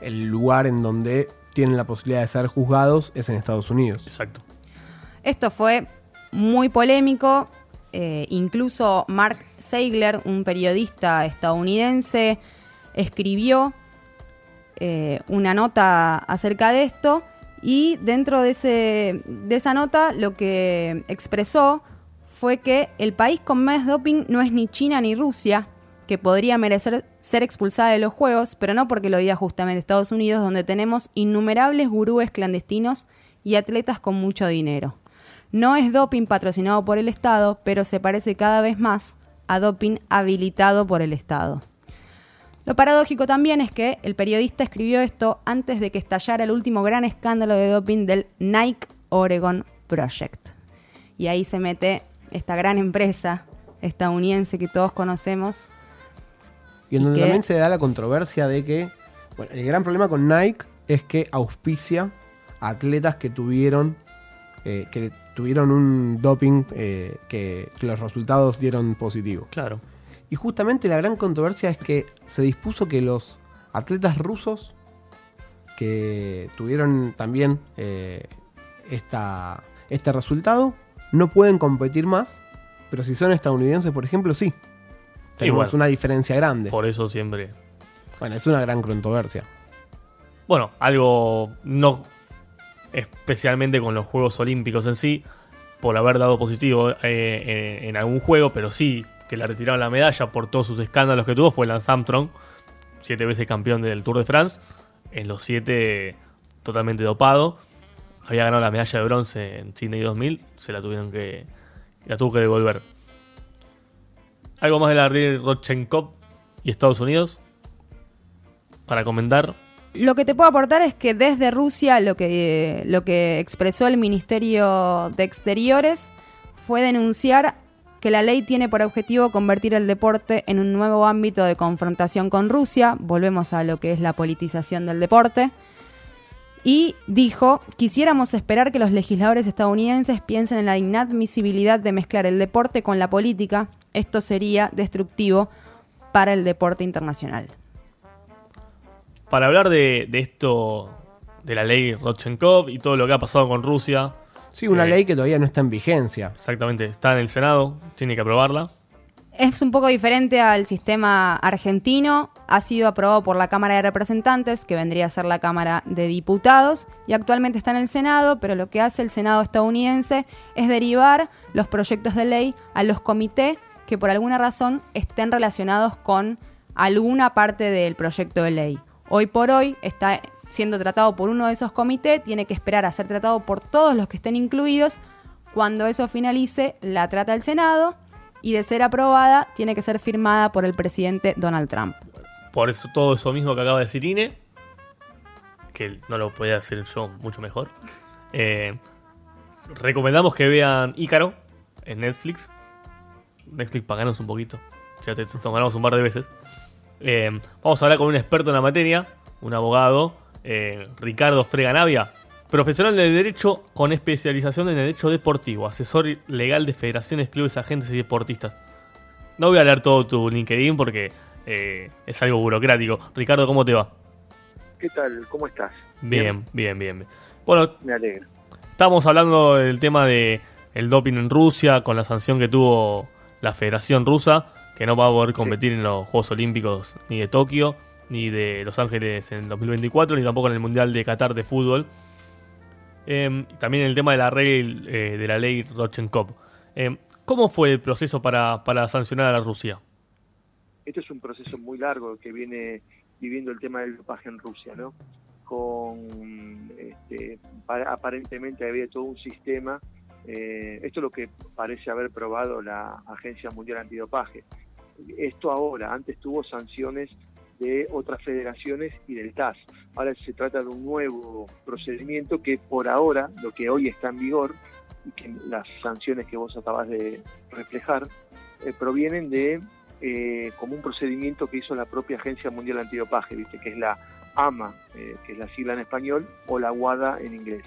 el lugar en donde tienen la posibilidad de ser juzgados es en Estados Unidos. Exacto. Esto fue muy polémico. Eh, incluso Mark Seigler, un periodista estadounidense, escribió eh, una nota acerca de esto y dentro de, de esa nota lo que expresó fue que el país con más doping no es ni China ni Rusia, que podría merecer ser expulsada de los Juegos, pero no porque lo diga justamente Estados Unidos, donde tenemos innumerables gurúes clandestinos y atletas con mucho dinero. No es doping patrocinado por el Estado, pero se parece cada vez más a doping habilitado por el Estado. Lo paradójico también es que el periodista escribió esto antes de que estallara el último gran escándalo de doping del Nike Oregon Project. Y ahí se mete esta gran empresa estadounidense que todos conocemos. Y en ¿Y donde también se da la controversia de que, bueno, el gran problema con Nike es que auspicia a atletas que tuvieron, eh, que tuvieron un doping eh, que, los resultados dieron positivo. Claro. Y justamente la gran controversia es que se dispuso que los atletas rusos que tuvieron también eh, esta, este resultado no pueden competir más, pero si son estadounidenses, por ejemplo, sí. Tenemos bueno. una diferencia grande. Por eso siempre. Bueno, es una gran controversia. Bueno, algo no especialmente con los Juegos Olímpicos en sí, por haber dado positivo eh, en, en algún juego, pero sí que le retiraron la medalla por todos sus escándalos que tuvo, fue Lance Armstrong, siete veces campeón del Tour de France, en los siete totalmente dopado. Había ganado la medalla de bronce en Sydney 2000, se la tuvieron que. la tuvo que devolver. Algo más de la Rodchenkov y Estados Unidos para comentar. Lo que te puedo aportar es que desde Rusia lo que, lo que expresó el Ministerio de Exteriores fue denunciar que la ley tiene por objetivo convertir el deporte en un nuevo ámbito de confrontación con Rusia. Volvemos a lo que es la politización del deporte. Y dijo, quisiéramos esperar que los legisladores estadounidenses piensen en la inadmisibilidad de mezclar el deporte con la política. Esto sería destructivo para el deporte internacional. Para hablar de, de esto, de la ley Rodchenkov y todo lo que ha pasado con Rusia, Sí, una Eh. ley que todavía no está en vigencia. exactamente, está en el Senado, tiene que aprobarla. Es un poco diferente al sistema argentino. Ha sido aprobado por la Cámara de Representantes, que vendría a ser la Cámara de Diputados, y actualmente está en el Senado, pero lo que hace el Senado estadounidense es derivar los proyectos de ley a los comités que por alguna razón estén relacionados con alguna parte del proyecto de ley. Hoy por hoy está siendo tratado por uno de esos comités, tiene que esperar a ser tratado por todos los que estén incluidos. Cuando eso finalice, la trata el Senado y de ser aprobada, tiene que ser firmada por el presidente Donald Trump. Por eso todo eso mismo que acaba de decir Ine, que no lo podía decir yo mucho mejor. eh, recomendamos que vean Ícaro en Netflix. Netflix, paganos un poquito. Ya te tomaremos un par de veces. Eh, vamos a hablar con un experto en la materia, un abogado, eh, Ricardo Freganavia, profesional de Derecho con especialización en Derecho Deportivo, asesor legal de federaciones, clubes, agentes y deportistas. No voy a leer todo tu LinkedIn porque eh, es algo burocrático. Ricardo, ¿cómo te va? ¿Qué tal? ¿Cómo estás? Bien, bien, bien. bien. Bueno, Me alegra. estábamos hablando del tema de el doping en Rusia con la sanción que tuvo la Federación Rusa, que no va a poder competir en los Juegos Olímpicos ni de Tokio, ni de Los Ángeles en 2024, ni tampoco en el Mundial de Qatar de fútbol. Eh, también el tema de la, ley, eh, de la ley Rodchenkov. Eh, ¿Cómo fue el proceso para, para sancionar a la Rusia? Este es un proceso muy largo que viene viviendo el tema del dopaje en Rusia, ¿no? Con, este, para- aparentemente había todo un sistema, eh, esto es lo que parece haber probado la Agencia Mundial Antidopaje. Esto ahora, antes tuvo sanciones de otras federaciones y del TAS. Ahora se trata de un nuevo procedimiento que por ahora, lo que hoy está en vigor, y que las sanciones que vos acabas de reflejar, eh, provienen de eh, como un procedimiento que hizo la propia Agencia Mundial Antidopaje, ¿viste? que es la AMA, eh, que es la sigla en español, o la WADA en inglés.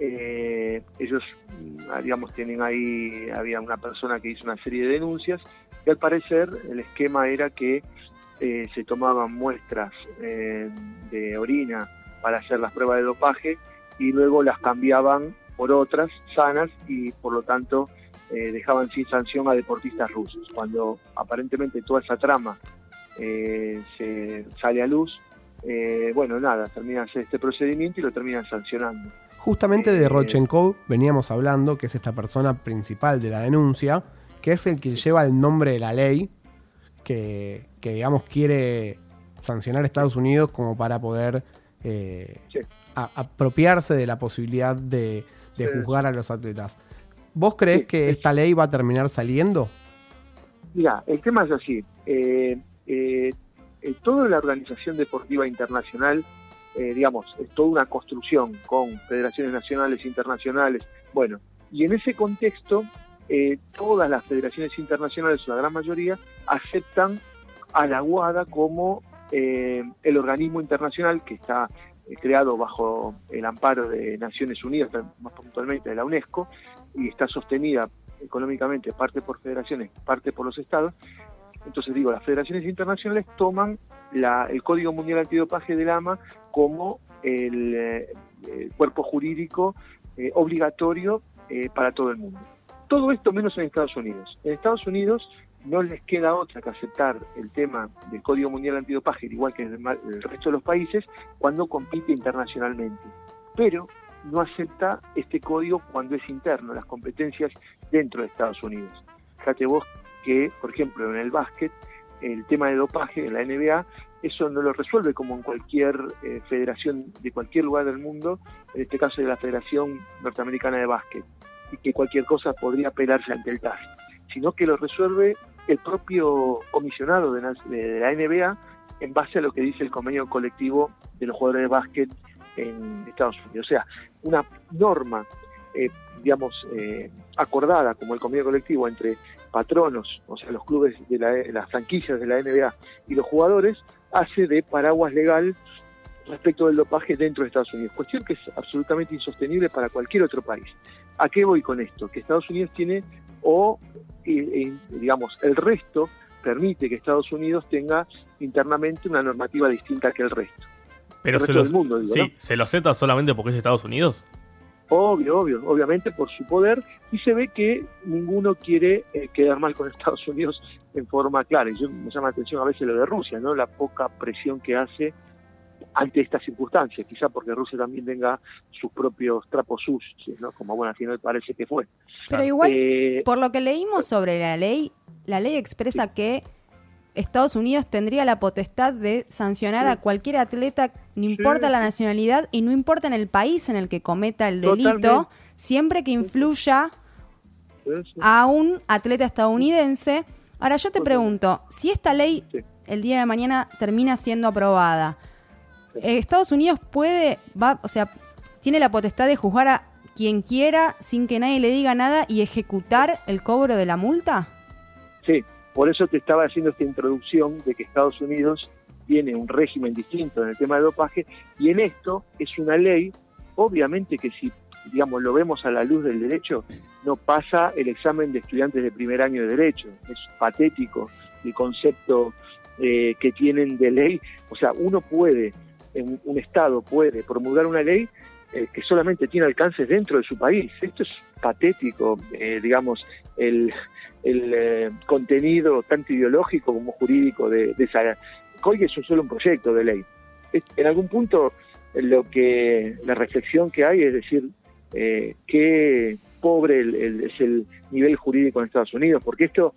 Ellos, mm, digamos, tienen ahí, había una persona que hizo una serie de denuncias, y al parecer el esquema era que eh, se tomaban muestras eh, de orina para hacer las pruebas de dopaje y luego las cambiaban por otras sanas y por lo tanto eh, dejaban sin sanción a deportistas rusos. Cuando aparentemente toda esa trama eh, se sale a luz, eh, bueno, nada, terminan este procedimiento y lo terminan sancionando. Justamente de Rodchenkov veníamos hablando, que es esta persona principal de la denuncia, que es el que lleva el nombre de la ley que, que, digamos, quiere sancionar a Estados Unidos como para poder eh, Sí. a- apropiarse de la posibilidad de, de Sí. juzgar a los atletas. ¿Vos crees Sí, que esta ley va a terminar saliendo? Mira, el tema es así. eh, eh, toda la organización deportiva internacional, digamos, es toda una construcción con federaciones nacionales, internacionales. Bueno, y en ese contexto, eh, todas las federaciones internacionales, la gran mayoría, aceptan a la WADA como eh, el organismo internacional que está eh, creado bajo el amparo de Naciones Unidas, más puntualmente de la UNESCO, y está sostenida económicamente parte por federaciones, parte por los estados. Entonces digo, las federaciones internacionales toman el Código Mundial Antidopaje del AMA como el, eh, cuerpo jurídico obligatorio para todo el mundo. Todo esto menos en Estados Unidos. En Estados Unidos no les queda otra que aceptar el tema del Código Mundial Antidopaje, igual que en el, resto de los países, cuando compite internacionalmente. Pero no acepta este código cuando es interno, las competencias dentro de Estados Unidos. Fíjate vos que, por ejemplo, en el básquet, el tema de dopaje en la NBA, eso no lo resuelve como en cualquier eh, federación de cualquier lugar del mundo, en este caso de la Federación Norteamericana de Básquet, y que cualquier cosa podría apelarse ante el TAS, sino que lo resuelve el propio comisionado de la, NBA en base a lo que dice el convenio colectivo de los jugadores de básquet en Estados Unidos. O sea, una norma, eh, digamos, eh, acordada como el convenio colectivo entre patronos, o sea, los clubes de la- las franquicias de la NBA y los jugadores, hace de paraguas legal respecto del dopaje dentro de Estados Unidos. Cuestión que es absolutamente insostenible para cualquier otro país. ¿A qué voy con esto? Que Estados Unidos tiene, o digamos, el resto permite que Estados Unidos tenga internamente una normativa distinta que el resto. Pero se, lo, mundo, sí, ¿se lo acepta solamente porque es Estados Unidos? Obvio, obvio, obviamente por su poder, y se ve que ninguno quiere eh, quedar mal con Estados Unidos en forma clara. Y yo, me llama la atención a veces lo de Rusia, ¿no? La poca presión que hace ante estas circunstancias, quizá porque Rusia también tenga sus propios trapos sucios, ¿no? Como bueno, al final parece que fue. Pero igual, eh, por lo que leímos sobre la ley, la ley expresa que Estados Unidos tendría la potestad de sancionar a cualquier atleta, no importa la nacionalidad y no importa en el país en el que cometa el delito, siempre que influya a un atleta estadounidense. Ahora yo te pregunto, si esta ley el día de mañana termina siendo aprobada, eh, Estados Unidos puede, va, o sea, tiene la potestad de juzgar a quien quiera sin que nadie le diga nada y ejecutar el cobro de la multa? Sí, por eso te estaba haciendo esta introducción de que Estados Unidos tiene un régimen distinto en el tema de dopaje y en esto es una ley, obviamente que si digamos lo vemos a la luz del derecho, no pasa el examen de estudiantes de primer año de derecho. Es patético el concepto eh, que tienen de ley. O sea, uno puede un Estado puede promulgar una ley eh, que solamente tiene alcances dentro de su país. Esto es patético, eh, digamos, el, eh, contenido tanto ideológico como jurídico de, esa... COI es solo un proyecto de ley. en algún punto lo que la reflexión que hay es decir qué pobre es el nivel jurídico en Estados Unidos, porque esto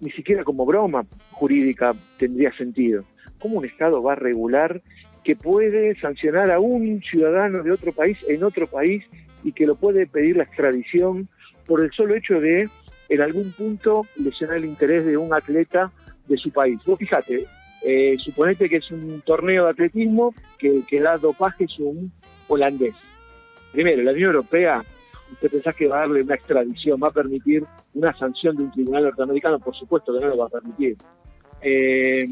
ni siquiera como broma jurídica tendría sentido. ¿Cómo un Estado va a regular que puede sancionar a un ciudadano de otro país en otro país y que lo puede pedir la extradición por el solo hecho de, en algún punto, lesionar el interés de un atleta de su país. Vos fíjate, eh, suponete que es un torneo de atletismo que que da dopaje es un holandés. Primero, la Unión Europea, ¿usted pensás que va a darle una extradición, va a permitir una sanción de un tribunal norteamericano? Por supuesto que no lo va a permitir. Eh,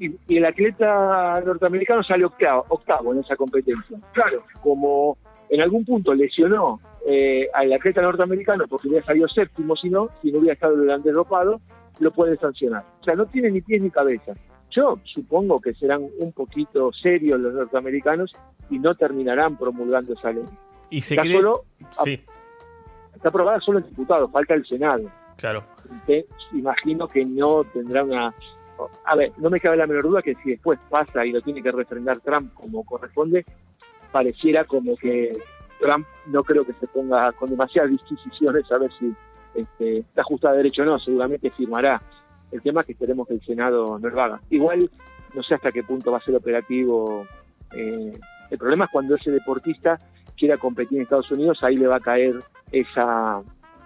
y, el atleta norteamericano sale octavo, octavo en esa competencia. Claro, como en algún punto lesionó eh, al atleta norteamericano porque hubiera salido séptimo, si no, si no hubiera estado holandés dopado, lo puede sancionar. O sea, no tiene ni pies ni cabeza. Yo supongo que serán un poquito serios los norteamericanos y no terminarán promulgando esa ley. Y se está, solo, sí. está aprobada solo en diputados, falta el Senado. Claro. imagino que no tendrá una a ver, no me cabe la menor duda que si después pasa y lo tiene que refrendar Trump como corresponde, pareciera como que Trump no creo que se ponga con demasiadas disquisiciones a ver si este, está ajustado a derecho o no, seguramente firmará. El tema que esperemos que el Senado no lo haga. Igual, no sé hasta qué punto va a ser operativo. Eh, el problema es cuando ese deportista quiera competir en Estados Unidos, ahí le va a caer esa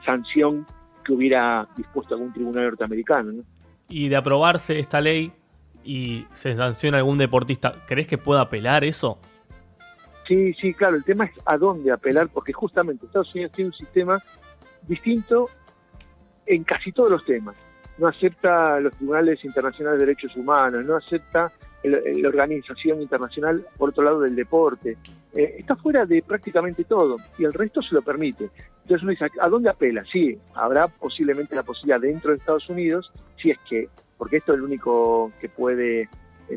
sanción que hubiera dispuesto algún tribunal norteamericano. ¿no? Y de aprobarse esta ley y se sanciona algún deportista, ¿crees que pueda apelar eso? Sí, sí, claro, el tema es a dónde apelar, porque justamente Estados Unidos tiene un sistema distinto en casi todos los temas. No acepta los tribunales internacionales de derechos humanos, no acepta la Organización Internacional, por otro lado, del deporte. Eh, está fuera de prácticamente todo y el resto se lo permite. Entonces uno dice, ¿a dónde apela? Sí, habrá posiblemente la posibilidad dentro de Estados Unidos, si es que, porque esto es el único que puede, eh,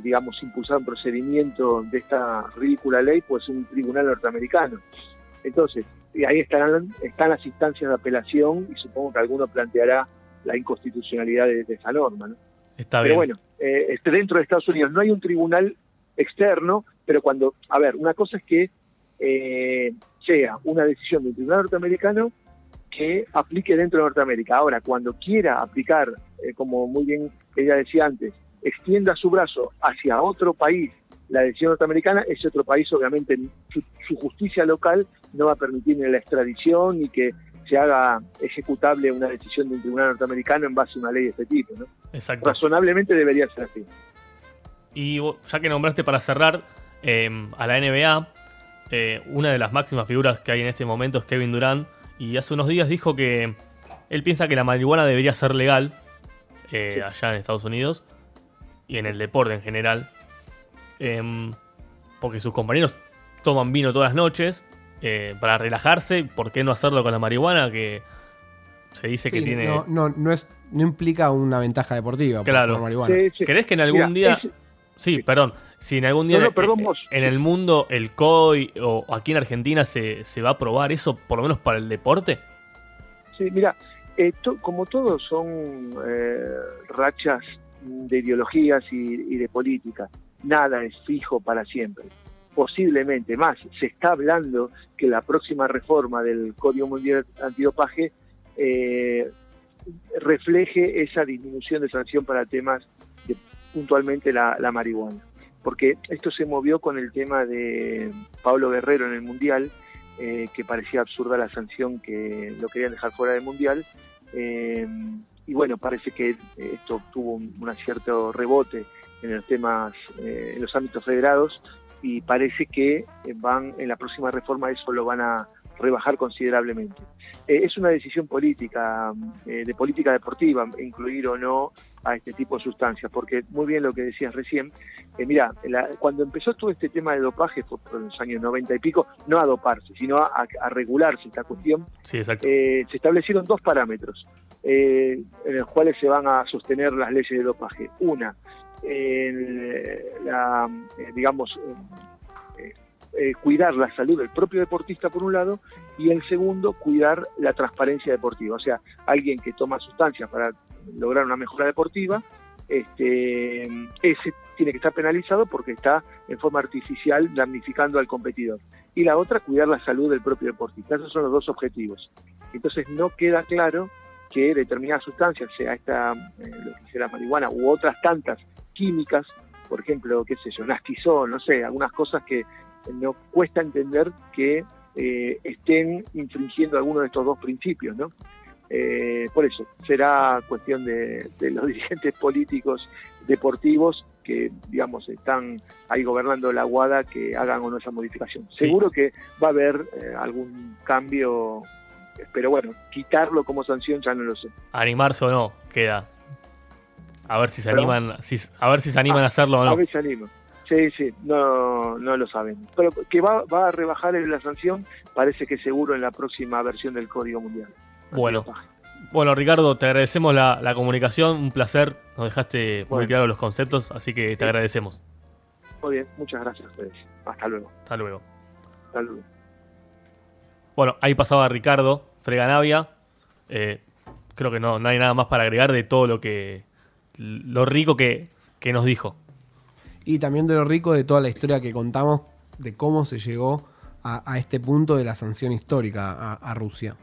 digamos, impulsar un procedimiento de esta ridícula ley, pues un tribunal norteamericano. Entonces, ahí están, están las instancias de apelación y supongo que alguno planteará la inconstitucionalidad de, esa norma. ¿no? Está Pero bueno, eh, este, dentro de Estados Unidos no hay un tribunal externo, pero cuando, a ver, una cosa es que eh, sea una decisión del tribunal norteamericano que aplique dentro de Norteamérica. Ahora, cuando quiera aplicar, eh, como muy bien ella decía antes, extienda su brazo hacia otro país la decisión norteamericana, ese otro país obviamente su, su justicia local no va a permitir ni la extradición ni que se haga ejecutable una decisión de un tribunal norteamericano en base a una ley de este tipo. ¿no? Exacto. Razonablemente debería ser así. Y ya que nombraste para cerrar em, a la NBA, eh, una de las máximas figuras que hay en este momento es Kevin Durant. Y hace unos días dijo que él piensa que la marihuana debería ser legal eh, allá en Estados Unidos y en el deporte en general. Em, porque sus compañeros toman vino todas las noches eh, para relajarse. ¿Por qué no hacerlo con la marihuana? Que se dice que tiene. no, no, no es, no implica una ventaja deportiva. por Claro. fumar marihuana. Sí, sí. ¿Crees que en algún Mira, día. es- Sí, perdón. Si en algún día No, perdón, en el mundo el COI o aquí en Argentina se, se va a probar eso, por lo menos para el deporte. Sí, mira, eh, to- como todos son eh, rachas de ideologías y, y de política, nada es fijo para siempre. Posiblemente más, se está hablando que la próxima reforma del Código Mundial Antidopaje eh, refleje esa disminución de sanción para temas de puntualmente la, la marihuana. Porque esto se movió con el tema de Pablo Guerrero en el Mundial, eh, que parecía absurda la sanción que lo querían dejar fuera del Mundial. Eh, y bueno, parece que esto tuvo un, cierto rebote en los temas, en los ámbitos federados, y parece que eh, van en la próxima reforma eso lo van a rebajar considerablemente. Eh, es una decisión política, eh, de política deportiva, incluir o no a este tipo de sustancias, porque muy bien lo que decías recién, eh, mira, la- cuando empezó todo este tema de dopaje fue por los años 90 y pico, no a doparse, sino a, a regularse esta cuestión, Sí, eh, se establecieron dos parámetros eh, en los cuales se van a sostener las leyes de dopaje. Una, el, la, eh, digamos, eh, eh, cuidar la salud del propio deportista por un lado y el segundo, cuidar la transparencia deportiva. O sea, alguien que toma sustancias para lograr una mejora deportiva, este, ese tiene que estar penalizado porque está en forma artificial damnificando al competidor. Y la otra, cuidar la salud del propio deportista. Esos son los dos objetivos. Entonces no queda claro que determinadas sustancias, sea esta, lo que sea la marihuana u otras tantas químicas, por ejemplo, qué sé yo, nastizol, no sé, algunas cosas que no cuesta entender que eh, estén infringiendo alguno de estos dos principios, ¿no? Eh, por eso, será cuestión de, de los dirigentes políticos deportivos que, digamos, están ahí gobernando la guada que hagan o no esa modificación. Sí. Seguro que va a haber eh, algún cambio, pero bueno, quitarlo como sanción ya no lo sé. Animarse o no, queda. A ver si se Perdón. animan, si, a ver si se animan Ah, a hacerlo o no. A ver si anima. Sí, sí, no, no lo saben. Pero que va, va a rebajar la sanción, parece que seguro en la próxima versión del Código Mundial. Bueno. Bueno, Ricardo, te agradecemos la, la comunicación, un placer. Nos dejaste muy claros los conceptos, así que te Sí. agradecemos. Muy bien, muchas gracias a ustedes. Hasta luego. Hasta luego. Hasta luego. Bueno, ahí pasaba Ricardo Freganavia. Eh, creo que no, no hay nada más para agregar de todo lo que. Lo rico que, que nos dijo. Y también de lo rico de toda la historia que contamos de cómo se llegó a, a este punto de la sanción histórica a, a Rusia.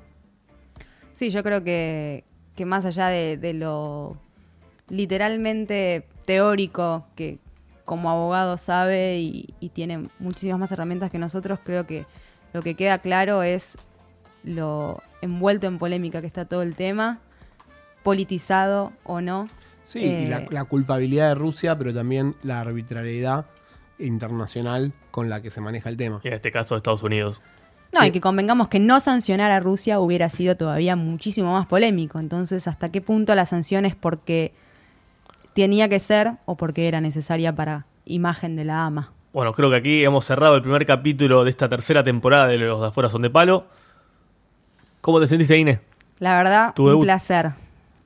Sí, yo creo que, que más allá de, de lo literalmente teórico que como abogado sabe y, y tiene muchísimas más herramientas que nosotros, creo que lo que queda claro es lo envuelto en polémica que está todo el tema, politizado o no. Sí, y Eh, la, la culpabilidad de Rusia, pero también la arbitrariedad internacional con la que se maneja el tema. Y en este caso, Estados Unidos. No, Sí. y que convengamos que no sancionar a Rusia hubiera sido todavía muchísimo más polémico. Entonces, ¿hasta qué punto la sanción es porque tenía que ser o porque era necesaria para imagen de la ama? Bueno, creo que aquí hemos cerrado el primer capítulo de esta tercera temporada de Los de Afuera son de Palo. ¿Cómo te sentiste, Ine? La verdad, Tu un debut. placer.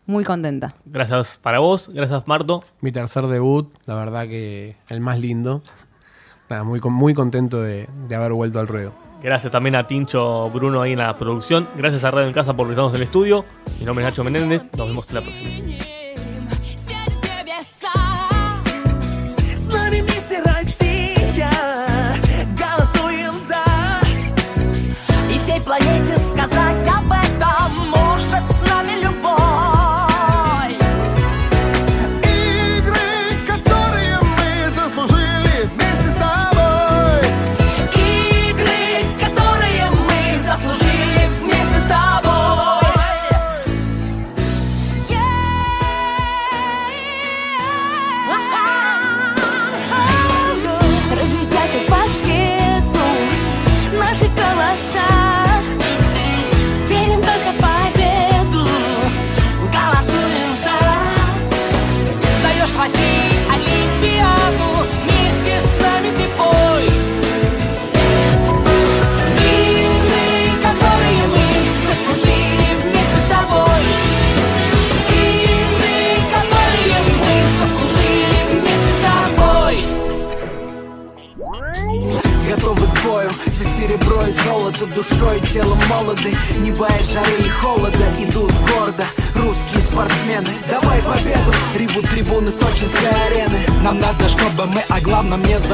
Muy contenta. Gracias para vos, gracias Marto. Mi tercer debut, la verdad que el más lindo. Nada, muy, con- muy contento de, de haber vuelto al ruedo. Gracias también a Tincho Bruno ahí en la producción. Gracias a Radio en Casa por visitarnos en el estudio. Mi nombre es Nacho Menéndez. Nos vemos en la próxima.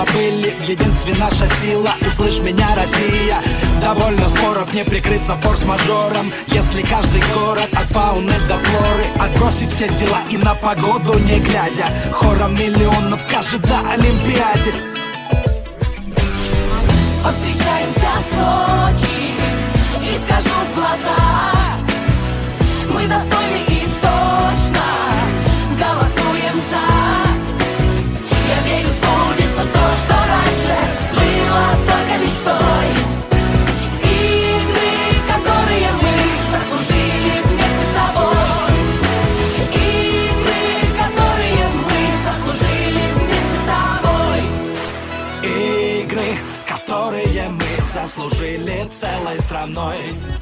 забыли Единстве наша сила, услышь меня, Россия. Довольно споров не прикрыться форс-мажором. Если каждый город от фауны до флоры Отбросит все дела и на погоду не глядя Хором миллионов скажет до Олимпиаде erneut.